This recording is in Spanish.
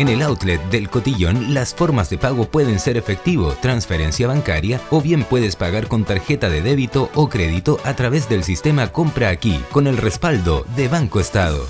En el outlet del Cotillón, las formas de pago pueden ser efectivo, transferencia bancaria o bien puedes pagar con tarjeta de débito o crédito a través del sistema Compra Aquí con el respaldo de Banco Estado.